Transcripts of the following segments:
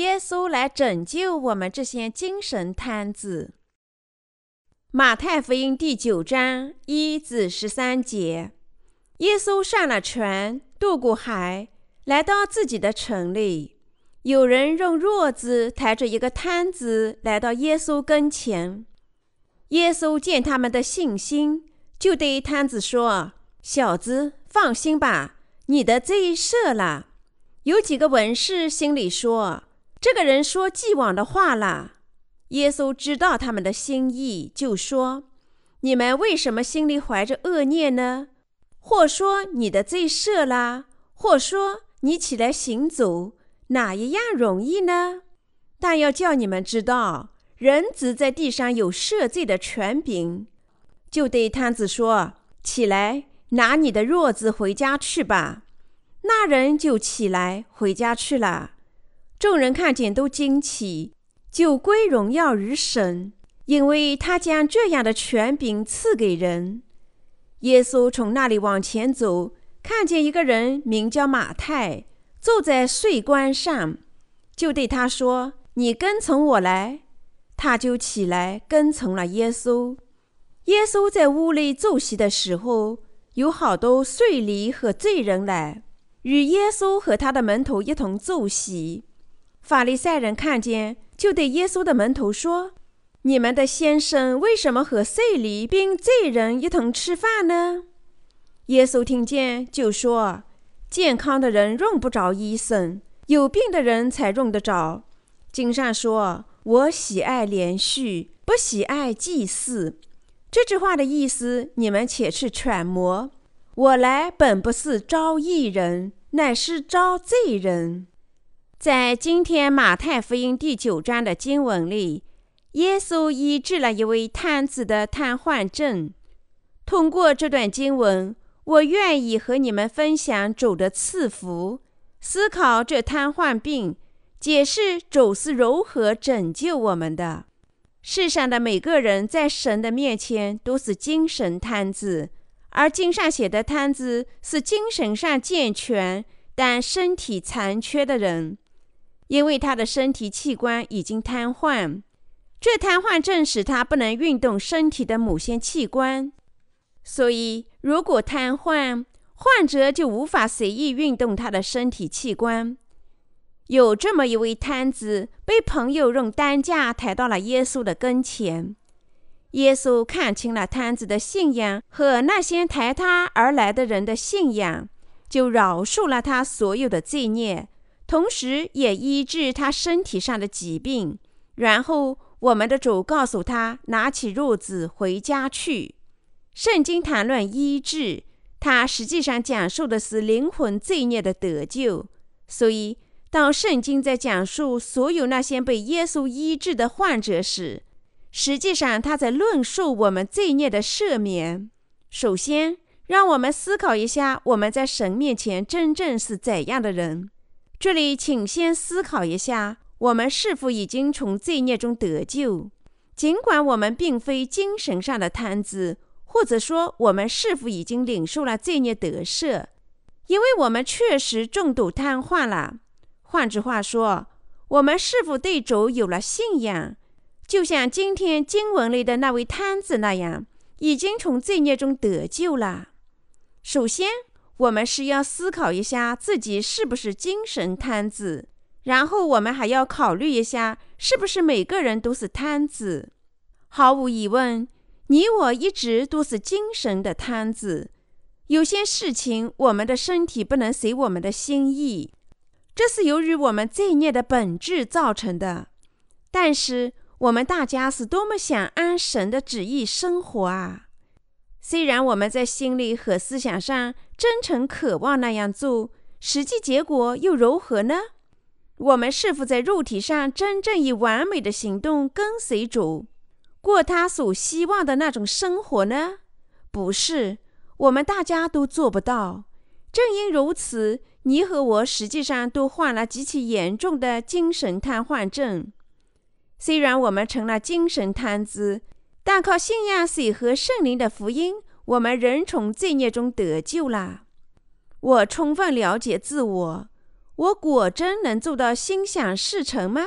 耶稣来拯救我们这些精神瘫子。马太福音第九章一至十三节，耶稣上了船，渡过海，来到自己的城里。有人用褥子抬着一个摊子来到耶稣跟前。耶稣见他们的信心，就对摊子说：“小子，放心吧，你的罪赦了。”有几个文士心里说：“这个人说既往的话了。”耶稣知道他们的心意，就说：“你们为什么心里怀着恶念呢？或说你的罪赦了，或说你起来行走。”哪一样容易呢？但要叫你们知道，人子在地上有赦罪的权柄，就对摊子说：“起来，拿你的褥子回家去吧。”那人就起来回家去了。众人看见都惊奇，就归荣耀于神，因为他将这样的权柄赐给人。耶稣从那里往前走，看见一个人名叫马太。坐在税关上，就对他说：“你跟从我来。”他就起来跟从了耶稣。耶稣在屋内坐席的时候，有好多税吏和罪人来与耶稣和他的门徒一同坐席。法利赛人看见，就对耶稣的门徒说：“你们的先生为什么和税吏并罪人一同吃饭呢？”耶稣听见，就说。健康的人用不着医生，有病的人才用得着。经上说：“我喜爱连续，不喜爱祭祀。”这句话的意思，你们且去揣摩。我来本不是招义人，乃是招罪人。在今天马太福音第九章的经文里，耶稣医治了一位瘫子的瘫痪症。通过这段经文。我愿意和你们分享主的赐福，思考这瘫痪病，解释主是如何拯救我们的。世上的每个人在神的面前都是精神瘫子，而经上写的瘫子是精神上健全但身体残缺的人，因为他的身体器官已经瘫痪，这瘫痪症使他不能运动身体的某些器官。所以，如果瘫痪，患者就无法随意运动他的身体器官。有这么一位瘫子，被朋友用担架抬到了耶稣的跟前。耶稣看清了瘫子的信仰和那些抬他而来的人的信仰，就饶恕了他所有的罪孽，同时也医治他身体上的疾病。然后，我们的主告诉他，拿起褥子回家去。圣经谈论医治，它实际上讲述的是灵魂罪孽的得救。所以，当圣经在讲述所有那些被耶稣医治的患者时，实际上他在论述我们罪孽的赦免。首先，让我们思考一下我们在神面前真正是怎样的人。这里，请先思考一下，我们是否已经从罪孽中得救？尽管我们并非精神上的瘫子。或者说，我们是否已经领受了罪孽得赦？因为我们确实重度瘫痪了。换句话说，我们是否对主有了信仰？就像今天经文里的那位瘫子那样，已经从罪孽中得救了。首先，我们是要思考一下自己是不是精神瘫子，然后我们还要考虑一下，是不是每个人都是瘫子。毫无疑问。你我一直都是精神的瘫子，有些事情我们的身体不能随我们的心意，这是由于我们罪孽的本质造成的。但是我们大家是多么想按神的旨意生活啊！虽然我们在心里和思想上真诚渴望那样做，实际结果又如何呢？我们是否在肉体上真正以完美的行动跟随主？过他所希望的那种生活呢？不是，我们大家都做不到。正因如此，你和我实际上都患了极其严重的精神瘫痪症。虽然我们成了精神瘫子，但靠信仰水和圣灵的福音，我们仍从罪孽中得救了。我充分了解自我，我果真能做到心想事成吗？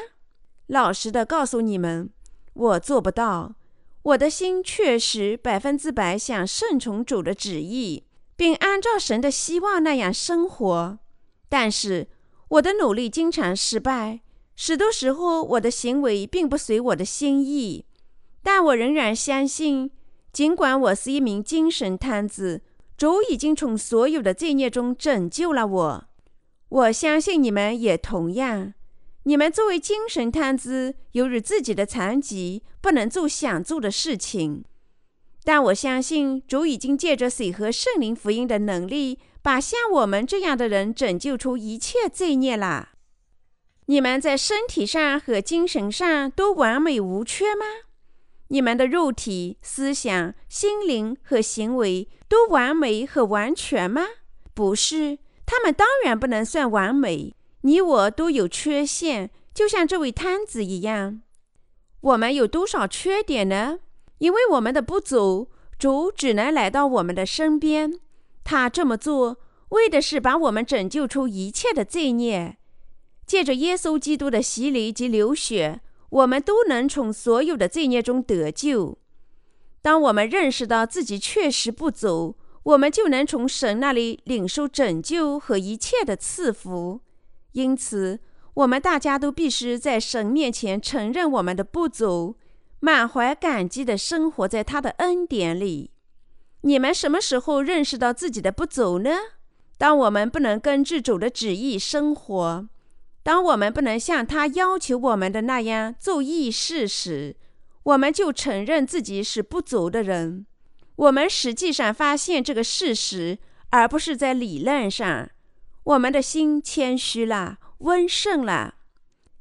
老实的告诉你们，我做不到。我的心确实百分之百想顺从主的旨意，并按照神的希望那样生活，但是我的努力经常失败，许多时候我的行为并不随我的心意。但我仍然相信，尽管我是一名精神瘫子，主已经从所有的罪孽中拯救了我。我相信你们也同样。你们作为精神瘫子，由于自己的残疾，不能做想做的事情。但我相信，主已经借着水和圣灵福音的能力，把像我们这样的人拯救出一切罪孽了。你们在身体上和精神上都完美无缺吗？你们的肉体、思想、心灵和行为都完美和完全吗？不是，他们当然不能算完美。你我都有缺陷，就像这位摊子一样。我们有多少缺点呢？因为我们的不足，主只能来到我们的身边。他这么做，为的是把我们拯救出一切的罪孽。借着耶稣基督的洗礼及流血，我们都能从所有的罪孽中得救。当我们认识到自己确实不足，我们就能从神那里领受拯救和一切的赐福。因此，我们大家都必须在神面前承认我们的不足，满怀感激地生活在他的恩典里。你们什么时候认识到自己的不足呢？当我们不能根据主的旨意生活，当我们不能像他要求我们的那样做义事时，我们就承认自己是不足的人。我们实际上发现这个事实，而不是在理论上。我们的心谦虚了，温顺了，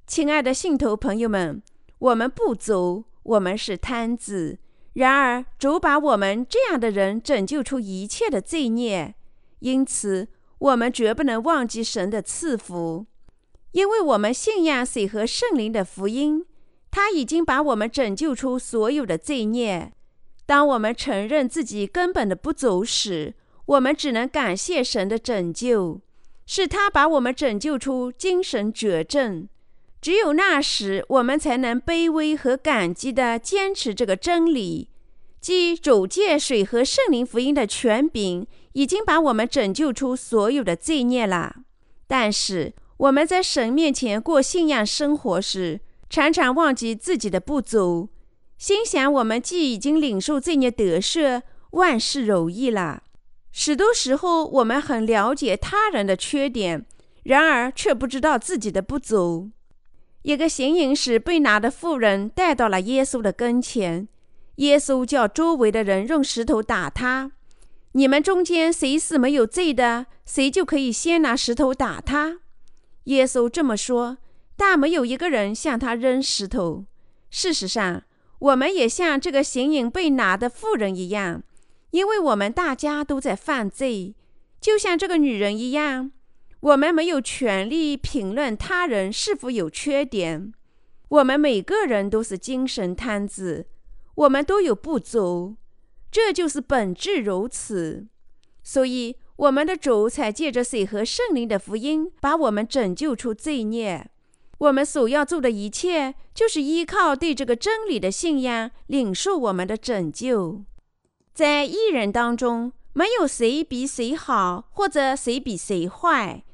亲爱的信徒朋友们，我们不足，我们是瘫子。然而主把我们这样的人拯救出一切的罪孽，因此我们绝不能忘记神的赐福，因为我们信仰水和圣灵的福音，他已经把我们拯救出所有的罪孽。当我们承认自己根本的不足时，我们只能感谢神的拯救。是他把我们拯救出精神绝症，只有那时，我们才能卑微和感激地坚持这个真理，即主借水和圣灵福音的权柄，已经把我们拯救出所有的罪孽了。但是我们在神面前过信仰生活时，常常忘记自己的不足，心想我们既已经领受罪孽得赦，万事如意了。许多时候，我们很了解他人的缺点，然而却不知道自己的不足。一个行淫时被拿的妇人带到了耶稣的跟前，耶稣叫周围的人用石头打他。你们中间谁是没有罪的，谁就可以先拿石头打他。耶稣这么说，但没有一个人向他扔石头。事实上，我们也像这个行淫被拿的妇人一样。因为我们大家都在犯罪，就像这个女人一样，我们没有权利评论他人是否有缺点。我们每个人都是精神瘫子，我们都有不足，这就是本质如此。所以，我们的主才借着水和圣灵的福音，把我们拯救出罪孽。我们所要做的一切，就是依靠对这个真理的信仰，领受我们的拯救。在艺人当中，没有谁比谁好，或者谁比谁坏。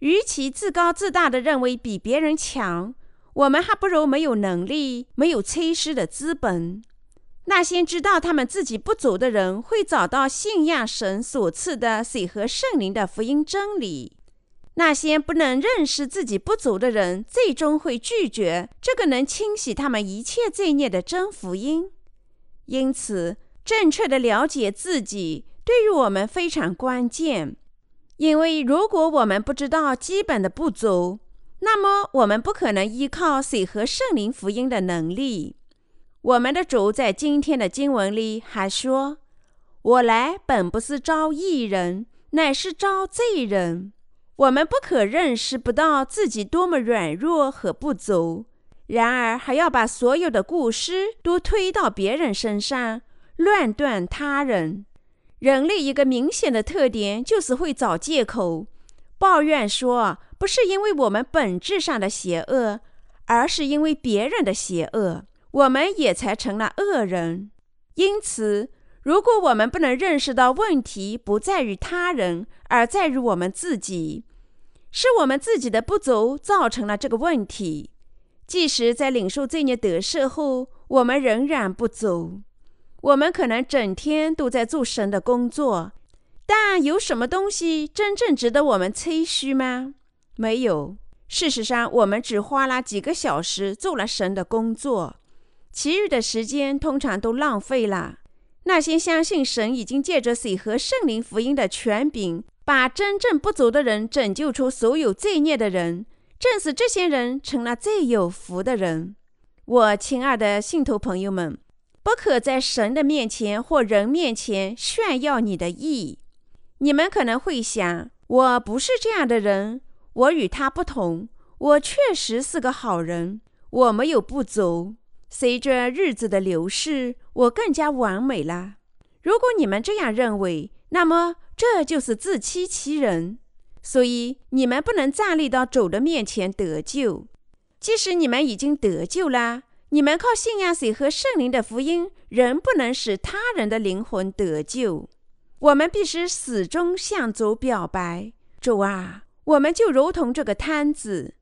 与其自高自大的认为比别人强，我们还不如没有能力、没有催施的资本。那些知道他们自己不足的人，会找到信仰神所赐的水和圣灵的福音真理；那些不能认识自己不足的人，最终会拒绝这个能清洗他们一切罪孽的真福音。因此。正确的了解自己对于我们非常关键，因为如果我们不知道基本的不足，那么我们不可能依靠水和圣灵福音的能力。我们的主在今天的经文里还说：“我来本不是招义人，乃是招罪人。”我们不可认识不到自己多么软弱和不足，然而还要把所有的故事都推到别人身上。乱断他人，人类一个明显的特点就是会找借口，抱怨说，不是因为我们本质上的邪恶，而是因为别人的邪恶，我们也才成了恶人。因此，如果我们不能认识到问题不在于他人，而在于我们自己，是我们自己的不足造成了这个问题。即使在领受罪孽得赦后，我们仍然不足。我们可能整天都在做神的工作。但有什么东西真正值得我们吹嘘吗？没有。事实上，我们只花了几个小时做了神的工作，其余的时间通常都浪费了。那些相信神已经借着水和圣灵福音的权柄，把真正不足的人拯救出所有罪孽的人，正是这些人成了最有福的人。我亲爱的信徒朋友们，不可在神的面前或人面前炫耀你的义。你们可能会想，我不是这样的人，我与他不同，我确实是个好人，我没有不足。随着日子的流逝，我更加完美了。如果你们这样认为，那么这就是自欺欺人。所以你们不能站立到主的面前得救。即使你们已经得救了，你们靠信仰水和圣灵的福音，仍不能使他人的灵魂得救。我们必须始终向主表白：“主啊，我们就如同这个摊子。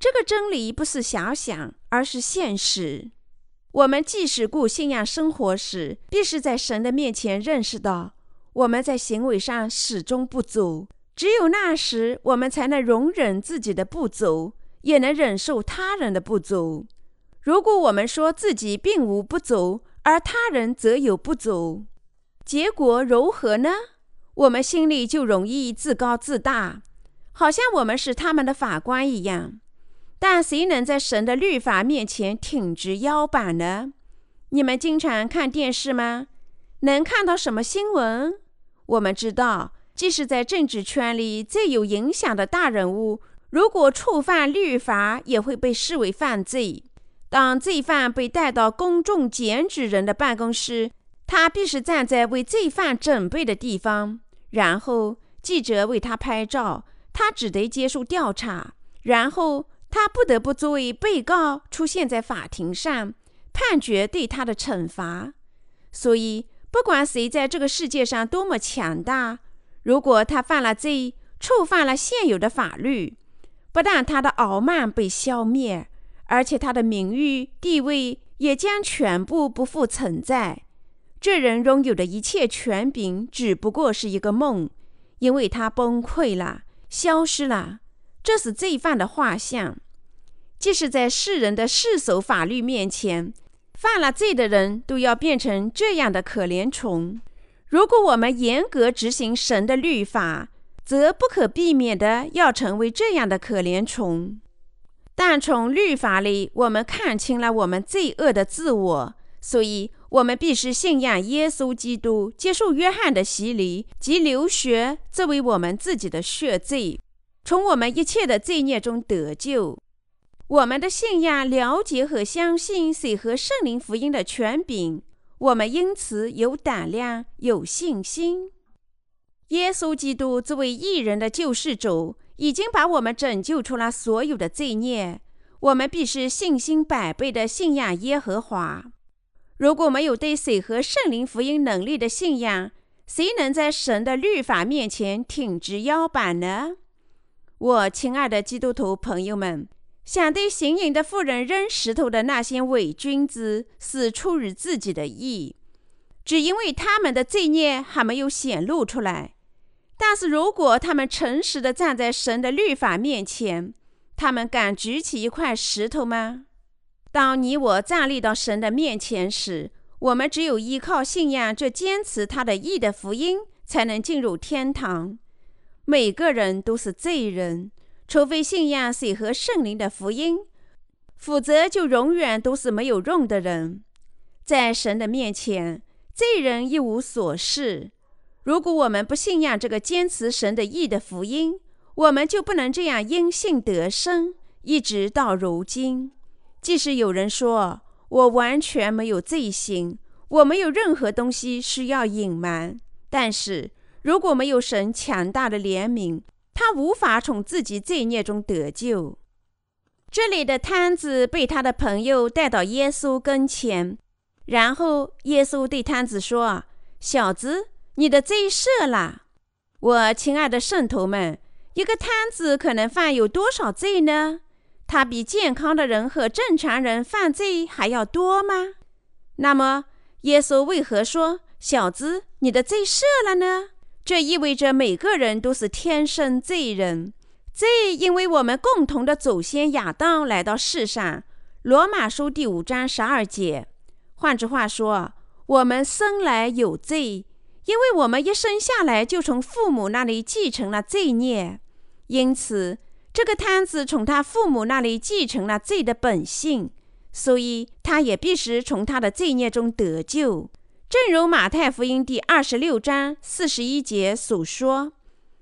这个真理不是遐想，而是现实。我们即使过信仰生活时，必须在神的面前认识到我们在行为上始终不足。只有那时，我们才能容忍自己的不足，也能忍受他人的不足。如果我们说自己并无不足，而他人则有不足，结果如何呢？我们心里就容易自高自大，好像我们是他们的法官一样。但谁能在神的律法面前挺直腰板呢？你们经常看电视吗？能看到什么新闻？我们知道，即使在政治圈里最有影响的大人物，如果触犯律法，也会被视为犯罪。当罪犯被带到公众检举人的办公室，他必须站在为罪犯准备的地方，然后记者为他拍照，他只得接受调查，然后他不得不作为被告出现在法庭上，判决对他的惩罚。所以，不管谁在这个世界上多么强大，如果他犯了罪，触犯了现有的法律，不但他的傲慢被消灭，而且他的名誉地位也将全部不复存在。这人拥有的一切权柄只不过是一个梦，因为他崩溃了，消失了。这是罪犯的画像。即使在世人的世俗法律面前，犯了罪的人都要变成这样的可怜虫。如果我们严格执行神的律法，则不可避免的要成为这样的可怜虫。但从律法里，我们看清了我们罪恶的自我，所以。我们必须信仰耶稣基督，接受约翰的洗礼及流血，作为我们自己的血罪，从我们一切的罪孽中得救。我们的信仰了解和相信水和圣灵福音的权柄，我们因此有胆量、有信心。耶稣基督作为异人的救世主，已经把我们拯救出了所有的罪孽。我们必须信心百倍的信仰耶和华。如果没有对水和圣灵福音能力的信仰，谁能在神的律法面前挺直腰板呢？我亲爱的基督徒朋友们，想对行淫的妇人扔石头的那些伪君子，是出于自己的意，只因为他们的罪孽还没有显露出来。但是如果他们诚实的站在神的律法面前，他们敢举起一块石头吗？当你我站立到神的面前时，我们只有依靠信仰这坚持他的义的福音，才能进入天堂。每个人都是罪人，除非信仰水和圣灵的福音，否则就永远都是没有用的人。在神的面前，罪人一无所事。如果我们不信仰这个坚持神的义的福音，我们就不能这样因信得生，一直到如今。即使有人说我完全没有罪行，我没有任何东西需要隐瞒，但是如果没有神强大的怜悯，他无法从自己罪孽中得救。这里的摊子被他的朋友带到耶稣跟前，然后耶稣对摊子说：“小子，你的罪赦了。”我亲爱的圣徒们，一个摊子可能犯有多少罪呢？他比健康的人和正常人犯罪还要多吗？那么，耶稣为何说：“小子，你的罪赦了呢？”这意味着每个人都是天生罪人。罪，因为我们共同的祖先亚当来到世上。罗马书第五章十二节。换句话说，我们生来有罪，因为我们一生下来就从父母那里继承了罪孽。因此，这个摊子从他父母那里继承了罪的本性，所以他也必须从他的罪孽中得救。正如马太福音第二十六章四十一节所说。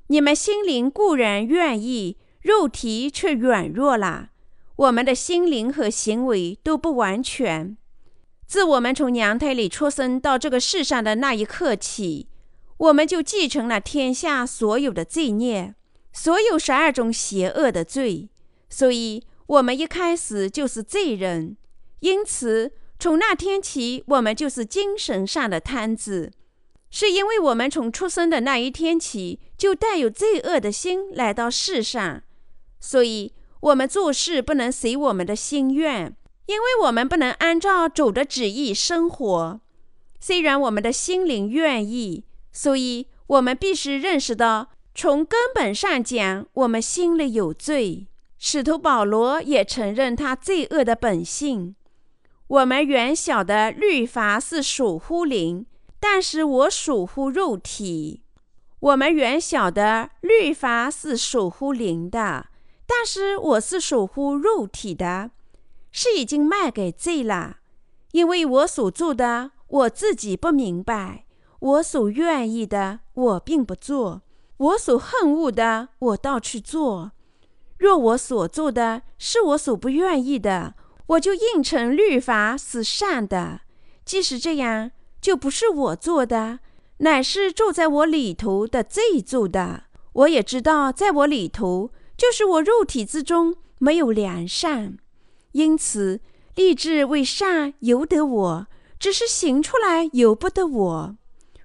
你们心灵固然愿意，肉体却软弱了。我们的心灵和行为都不完全。自我们从娘胎里出生到这个世上的那一刻起，我们就继承了天下所有的罪孽，所有十二种邪恶的罪。所以，我们一开始就是罪人。因此，从那天起，我们就是精神上的瘫子。是因为我们从出生的那一天起就带有罪恶的心来到世上，所以我们做事不能随我们的心愿，因为我们不能按照主的旨意生活。虽然我们的心灵愿意，所以我们必须认识到，从根本上讲，我们心里有罪。使徒保罗也承认他罪恶的本性。我们原晓得律法是属乎灵。但是我属乎肉体。我们原晓得律法是属乎灵的，但是我是属乎肉体的，是已经卖给罪了。因为我所做的，我自己不明白；我所愿意的，我并不做；我所恨恶的，我倒去做。若我所做的是我所不愿意的，我就应承律法是善的。即使这样。就不是我做的，乃是住在我里头的罪做的。我也知道，在我里头，就是我肉体之中没有良善，因此立志为善由得我，只是行出来由不得我。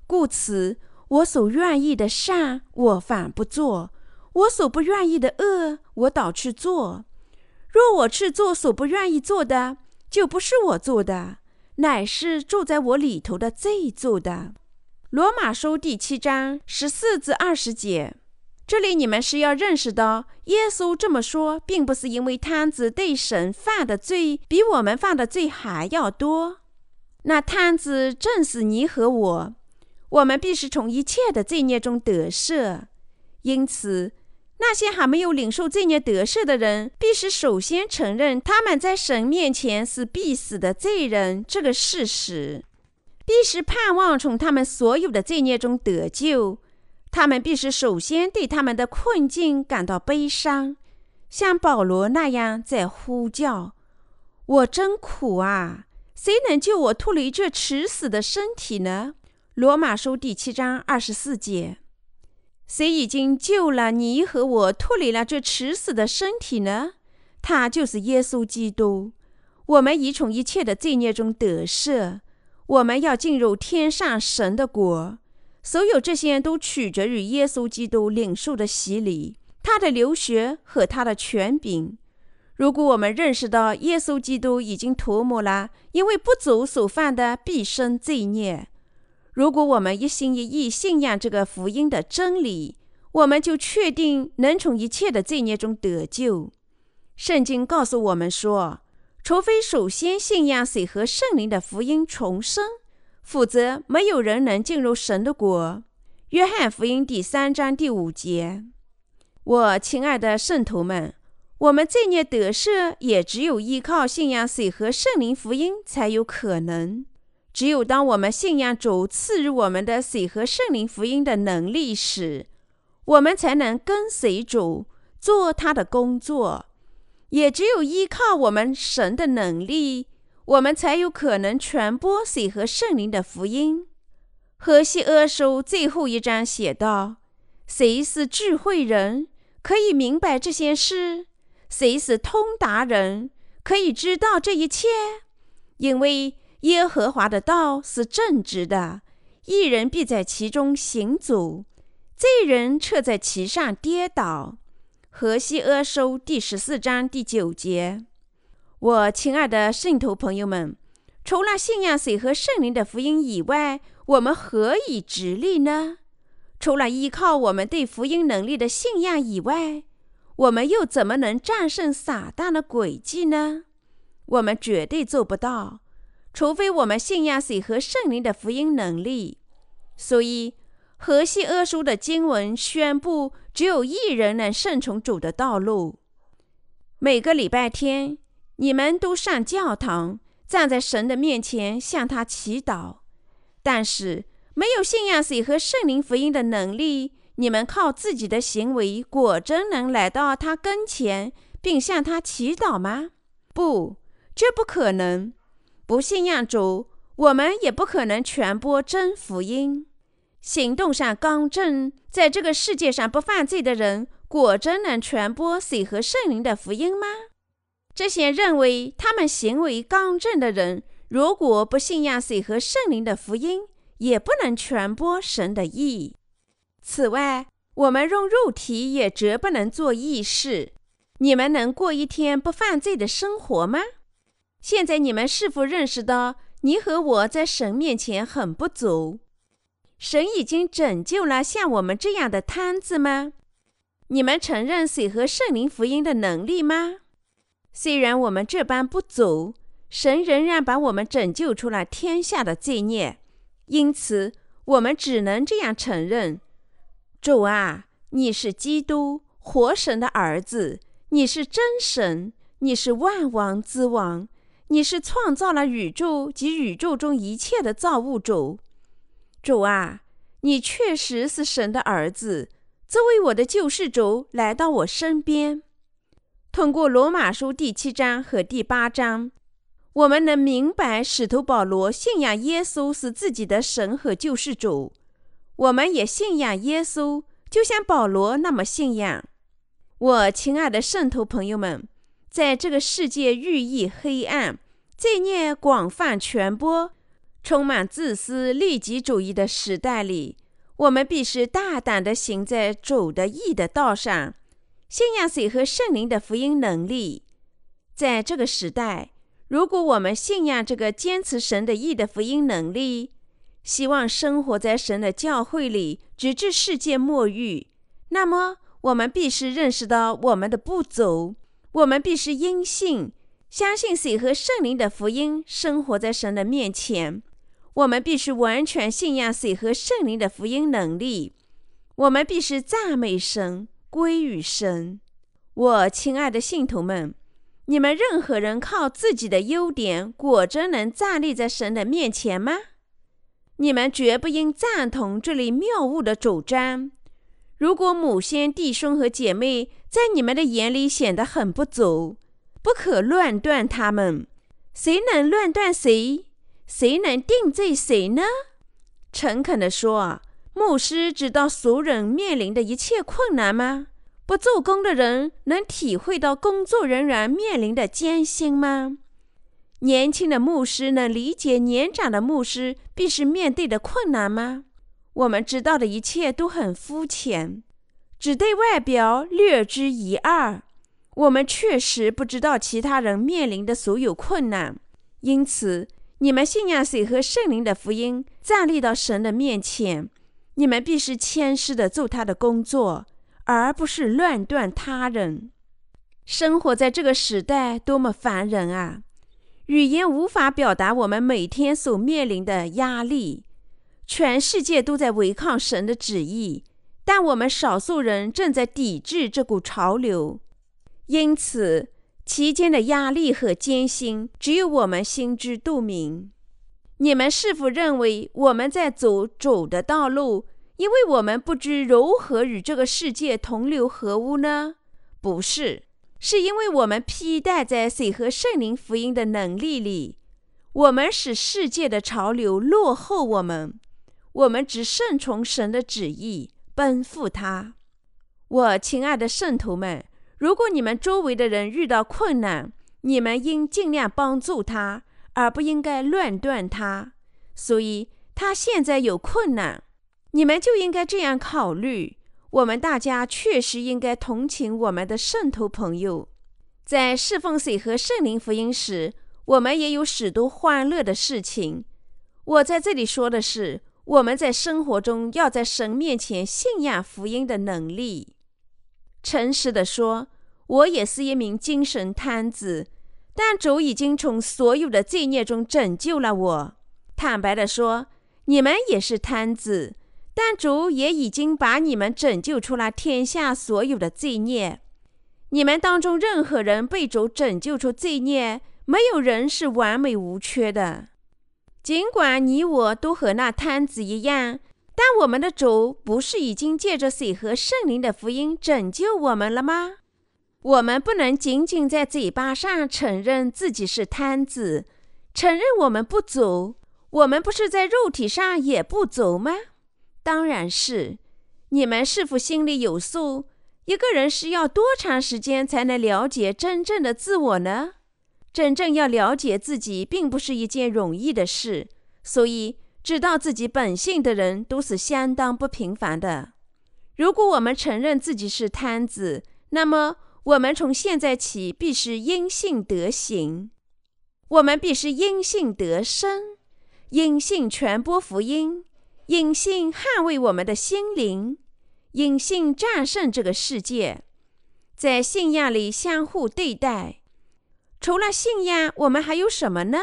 故此，我所愿意的善，我反不做；我所不愿意的恶，我倒去做。若我去做所不愿意做的，就不是我做的。乃是住在我里头的罪做的。罗马书第七章十四至二十节，这里你们是要认识到，耶稣这么说，并不是因为摊子对神犯的罪比我们犯的罪还要多。那摊子正是你和我，我们必须从一切的罪孽中得赦。因此。那些还没有领受罪孽得赦的人，必须首先承认他们在神面前是必死的罪人这个事实，必须盼望从他们所有的罪孽中得救。他们必须首先对他们的困境感到悲伤，像保罗那样在呼叫：“我真苦啊！谁能救我脱离这迟死的身体呢？”罗马书第七章二十四节。谁已经救了你和我脱离了这迟死的身体呢？他就是耶稣基督。我们已从一切的罪孽中得赦。我们要进入天上神的国。所有这些都取决于耶稣基督领受的洗礼、他的流血和他的权柄。如果我们认识到耶稣基督已经涂抹了因为不足所犯的毕生罪孽。如果我们一心一意信仰这个福音的真理，我们就确定能从一切的罪孽中得救。圣经告诉我们说，除非首先信仰水和圣灵的福音重生，否则没有人能进入神的国。约翰福音第三章第五节。我亲爱的圣徒们，我们罪孽得赦，也只有依靠信仰水和圣灵福音才有可能。只有当我们信仰主赐予我们的水和圣灵福音的能力时，我们才能跟随主做他的工作。也只有依靠我们神的能力，我们才有可能传播水和圣灵的福音。何西阿书最后一章写道：“谁是智慧人？可以明白这些事？谁是通达人，可以知道这一切？因为耶和华的道是正直的，一人必在其中行走，罪人却在其上跌倒。河西阿书第十四章第九节。我亲爱的信徒朋友们，除了信仰水和圣灵的福音以外，我们何以直立呢？除了依靠我们对福音能力的信仰以外，我们又怎么能战胜撒旦的诡计呢？我们绝对做不到，除非我们信仰水和圣灵的福音能力。所以，河西阿书的经文宣布，只有一人能顺从主的道路。每个礼拜天，你们都上教堂，站在神的面前向他祈祷，但是。没有信仰水和圣灵福音的能力，你们靠自己的行为，果真能来到他跟前，并向他祈祷吗？不，这不可能。不信仰主，我们也不可能传播真福音。行动上刚正，在这个世界上不犯罪的人，果真能传播水和圣灵的福音吗？这些认为他们行为刚正的人，如果不信仰水和圣灵的福音，也不能传播神的意。此外，我们用肉体也绝不能做义事。你们能过一天不犯罪的生活吗？现在你们是否认识到你和我在神面前很不足？神已经拯救了像我们这样的摊子吗？你们承认水和圣灵福音的能力吗？虽然我们这般不足，神仍然把我们拯救出了天下的罪孽。因此，我们只能这样承认：主啊，你是基督，活神的儿子，你是真神，你是万王之王，你是创造了宇宙及宇宙中一切的造物主。主啊，你确实是神的儿子，作为我的救世主来到我身边。通过罗马书第七章和第八章。我们能明白，使徒保罗信仰耶稣是自己的神和救世主。我们也信仰耶稣，就像保罗那么信仰。我亲爱的圣徒朋友们，在这个世界寓意黑暗、罪孽广泛传播、充满自私利己主义的时代里，我们必须大胆地行在主的义的道上，信仰水和圣灵的福音能力。在这个时代。如果我们信仰这个坚持神的义的福音能力，希望生活在神的教会里，直至世界末日，那么我们必须认识到我们的不足。我们必须因信相信水和圣灵的福音，生活在神的面前。我们必须完全信仰水和圣灵的福音能力。我们必须赞美神，归于神。我亲爱的信徒们。你们任何人靠自己的优点，果真能站立在神的面前吗？你们绝不应赞同这类谬误的主张。如果某些弟兄和姐妹在你们的眼里显得很不足，不可乱断他们。谁能乱断谁？谁能定罪谁呢？诚恳地说，牧师知道俗人面临的一切困难吗？不做工的人能体会到工作人员面临的艰辛吗？年轻的牧师能理解年长的牧师必须面对的困难吗？我们知道的一切都很肤浅，只对外表略知一二。我们确实不知道其他人面临的所有困难。因此，你们信仰水和圣灵的福音，站立到神的面前，你们必须谦虚地做他的工作。而不是乱断他人。生活在这个时代多么烦人啊！语言无法表达我们每天所面临的压力。全世界都在违抗神的旨意，但我们少数人正在抵制这股潮流。因此，期间的压力和艰辛，只有我们心知肚明。你们是否认为我们在走主的道路？因为我们不知如何与这个世界同流合污呢？不是，是因为我们披戴在水和圣灵福音的能力里，我们使世界的潮流落后我们。我们只顺从神的旨意，奔赴他。我亲爱的圣徒们，如果你们周围的人遇到困难，你们应尽量帮助他，而不应该乱断他。所以，他现在有困难，你们就应该这样考虑：我们大家确实应该同情我们的圣徒朋友。在侍奉水和圣灵福音时，我们也有许多欢乐的事情。我在这里说的是，我们在生活中要在神面前信仰福音的能力。诚实的说，我也是一名精神瘫子。但主已经从所有的罪孽中拯救了我。坦白的说，你们也是瘫子，但主也已经把你们拯救出了天下所有的罪孽。你们当中任何人被主拯救出罪孽，没有人是完美无缺的。尽管你我都和那瘫子一样，但我们的主不是已经借着水和圣灵的福音拯救我们了吗？我们不能仅仅在嘴巴上承认自己是瘫子，承认我们不足。我们不是在肉体上也不足吗？当然是。你们是否心里有数？一个人是要多长时间才能了解真正的自我呢？真正要了解自己，并不是一件容易的事。所以，知道自己本性的人都是相当不平凡的。如果我们承认自己是贪子，那么。我们从现在起必须因信得行，我们必须因信得生，因信传播福音，因信捍卫我们的心灵，因信战胜这个世界，在信仰里相互对待。除了信仰，我们还有什么呢？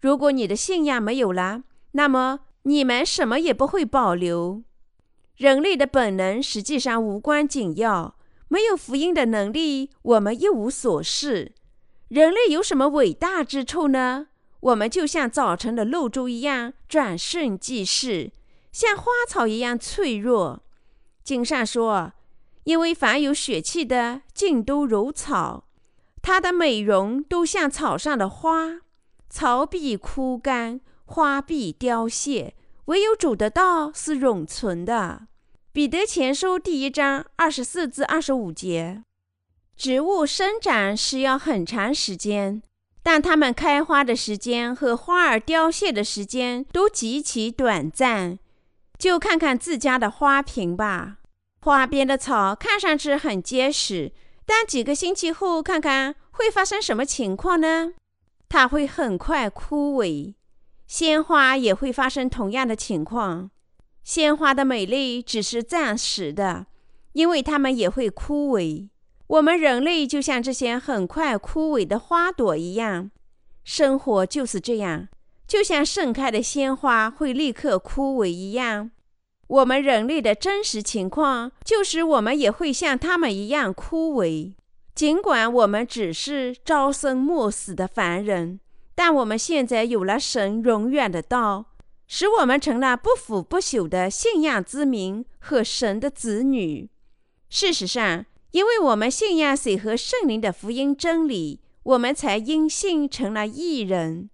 如果你的信仰没有了，那么你们什么也不会保留。人类的本能实际上无关紧要。没有福音的能力，我们一无所事。人类有什么伟大之处呢？我们就像早晨的露珠一样转瞬即逝，像花草一样脆弱。经上说：“因为凡有血气的，尽都如草，它的美容都像草上的花，草必枯干，花必凋谢，唯有主的道是永存的。”彼得前书第一章二十四至二十五节：植物生长需要很长时间，但它们开花的时间和花儿凋谢的时间都极其短暂。就看看自家的花瓶吧，花边的草看上去很结实，但几个星期后看看会发生什么情况呢？它会很快枯萎。鲜花也会发生同样的情况。鲜花的美丽只是暂时的，因为它们也会枯萎。我们人类就像这些很快枯萎的花朵一样，生活就是这样，就像盛开的鲜花会立刻枯萎一样。我们人类的真实情况就是，我们也会像他们一样枯萎。尽管我们只是朝生暮死的凡人，但我们现在有了神永远的道。使我们成了不腐不朽的信仰之民和神的子女。事实上，因为我们信仰水和圣灵的福音真理，我们才因信成了义人。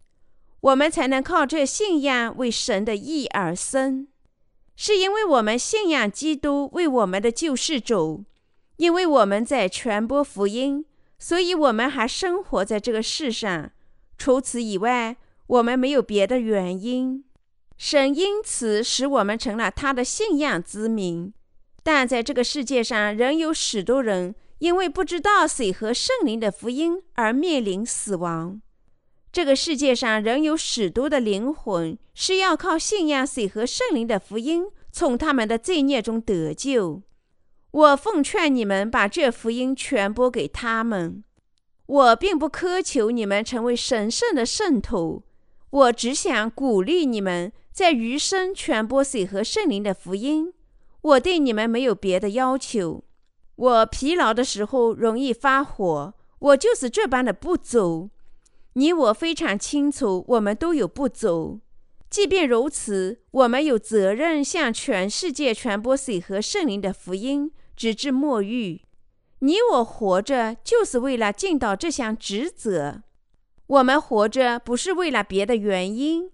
我们才能靠这信仰为神的义而生。是因为我们信仰基督为我们的救世主，因为我们在传播福音，所以我们还生活在这个世上。除此以外，我们没有别的原因。神因此使我们成了他的信仰之民，但在这个世界上，仍有许多人因为不知道水和圣灵的福音而面临死亡。这个世界上仍有许多的灵魂是要靠信仰水和圣灵的福音，从他们的罪孽中得救。我奉劝你们把这福音传播给他们。我并不苛求你们成为神圣的圣徒，我只想鼓励你们。在余生传播水和圣灵的福音，我对你们没有别的要求。我疲劳的时候容易发火，我就是这般的不走。你我非常清楚，我们都有不走。即便如此，我们有责任向全世界传播水和圣灵的福音，直至末日。你我活着就是为了尽到这项职责。我们活着不是为了别的原因。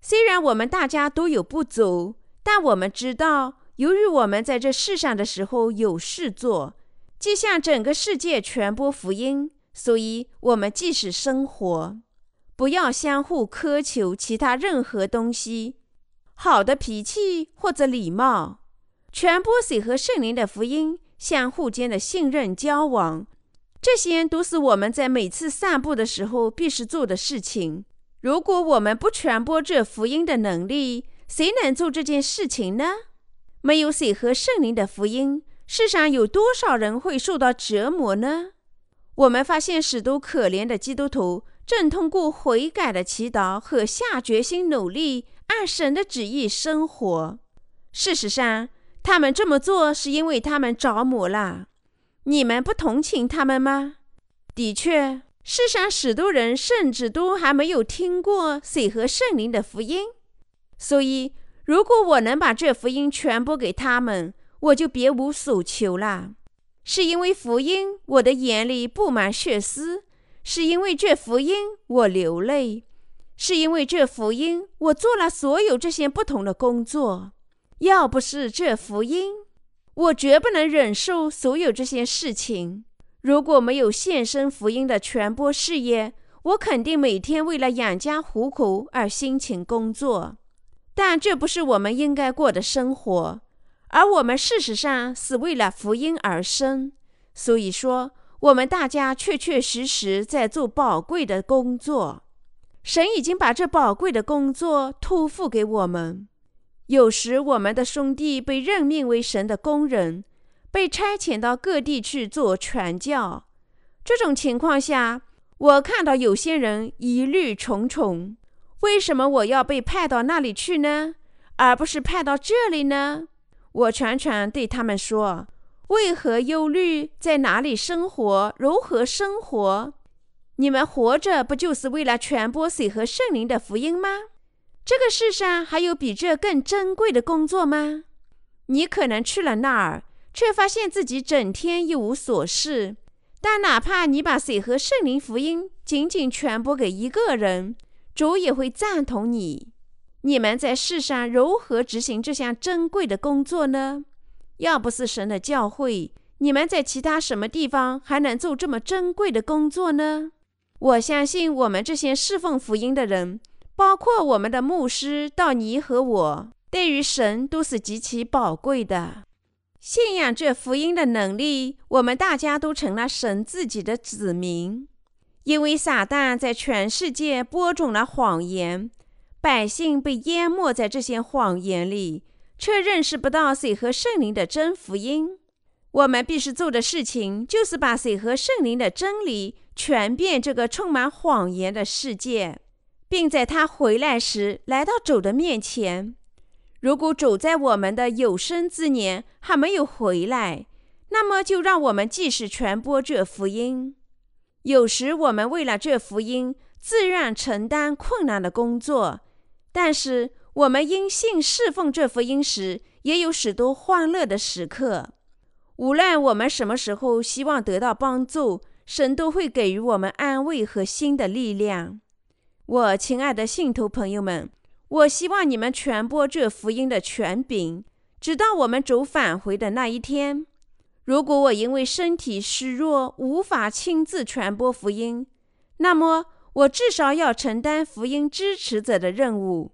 虽然我们大家都有不足，但我们知道，由于我们在这世上的时候有事做，即向整个世界传播福音，所以我们即使生活，不要相互苛求其他任何东西，好的脾气或者礼貌，传播水和圣灵的福音，相互间的信任交往，这些都是我们在每次散步的时候必须做的事情。如果我们不传播这福音的能力，谁能做这件事情呢？没有水和圣灵的福音，世上有多少人会受到折磨呢？我们发现许多可怜的基督徒正通过悔改的祈祷和下决心努力按神的旨意生活。事实上，他们这么做是因为他们着魔了。你们不同情他们吗？的确，世上许多人甚至都还没有听过水和圣灵的福音，所以。如果我能把这福音传播给他们，我就别无所求了。是因为福音，我的眼里布满血丝；是因为这福音，我流泪；是因为这福音，我做了所有这些不同的工作。要不是这福音，我绝不能忍受所有这些事情。如果没有献身福音的传播事业，我肯定每天为了养家糊口而辛勤工作。但这不是我们应该过的生活，而我们事实上是为了福音而生。所以说，我们大家确确实实在做宝贵的工作。神已经把这宝贵的工作托付给我们。有时，我们的兄弟被任命为神的工人，被差遣到各地去做传教。这种情况下，我看到有些人疑虑重重。为什么我要被派到那里去呢，而不是派到这里呢？我常常对他们说：“为何忧虑？在哪里生活？如何生活？你们活着不就是为了传播水和圣灵的福音吗？这个世上还有比这更珍贵的工作吗？你可能去了那儿，却发现自己整天一无所事。但哪怕你把水和圣灵福音仅仅传播给一个人，主也会赞同你。你们在世上如何执行这项珍贵的工作呢？要不是神的教诲，你们在其他什么地方还能做这么珍贵的工作呢？我相信我们这些侍奉福音的人，包括我们的牧师道尼和我，对于神都是极其宝贵的。信仰这福音的能力，我们大家都成了神自己的子民。因为撒旦在全世界播种了谎言，百姓被淹没在这些谎言里，却认识不到水和圣灵的真福音。我们必须做的事情，就是把水和圣灵的真理传遍这个充满谎言的世界，并在他回来时来到主的面前。如果主在我们的有生之年还没有回来，那么就让我们继续传播这福音。有时我们为了这福音，自愿承担困难的工作；但是我们因信侍奉这福音时，也有许多欢乐的时刻。无论我们什么时候希望得到帮助，神都会给予我们安慰和新的力量。我亲爱的信徒朋友们，我希望你们传播这福音的权柄，直到我们主返回的那一天。如果我因为身体虚弱无法亲自传播福音，那么我至少要承担福音支持者的任务。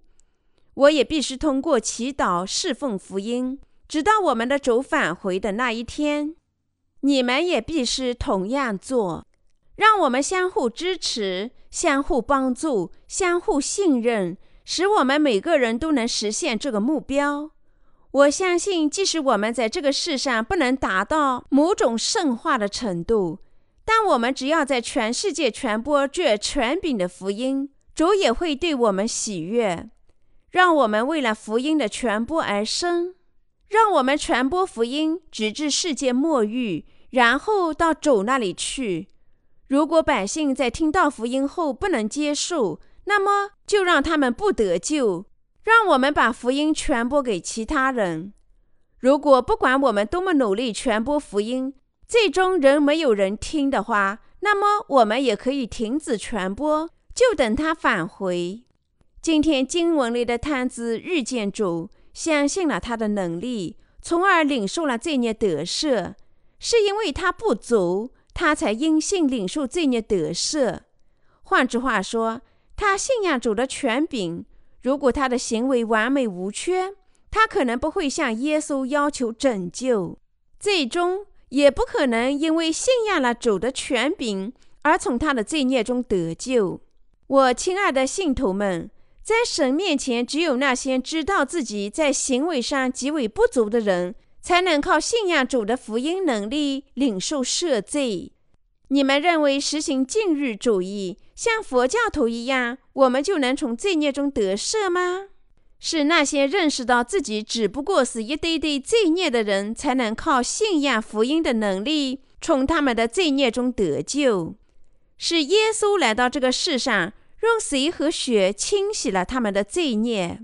我也必须通过祈祷侍奉福音，直到我们的主返回的那一天。你们也必须同样做。让我们相互支持、相互帮助、相互信任，使我们每个人都能实现这个目标。我相信，即使我们在这个世上不能达到某种圣化的程度，但我们只要在全世界传播这权柄的福音，主也会对我们喜悦。让我们为了福音的传播而生，让我们传播福音，直至世界末日，然后到主那里去。如果百姓在听到福音后不能接受，那么就让他们不得救。让我们把福音传播给其他人。如果不管我们多么努力传播福音，最终仍没有人听的话，那么我们也可以停止传播，就等他返回。今天经文里的探子遇见主，相信了他的能力，从而领受了罪孽得赦，是因为他不足，他才因信领受罪孽得赦。换句话说，他信仰主的权柄。如果他的行为完美无缺，他可能不会向耶稣要求拯救，最终也不可能因为信仰了主的权柄而从他的罪孽中得救。我亲爱的信徒们，在神面前，只有那些知道自己在行为上极为不足的人，才能靠信仰主的福音能力领受赦罪。你们认为实行禁欲主义，像佛教徒一样，我们就能从罪孽中得赦吗？是那些认识到自己只不过是一堆堆罪孽的人，才能靠信仰福音的能力，从他们的罪孽中得救。是耶稣来到这个世上，用水和血清洗了他们的罪孽。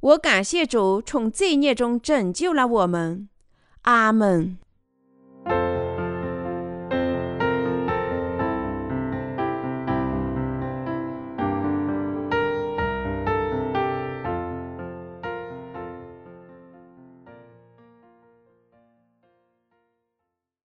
我感谢主，从罪孽中拯救了我们。阿门。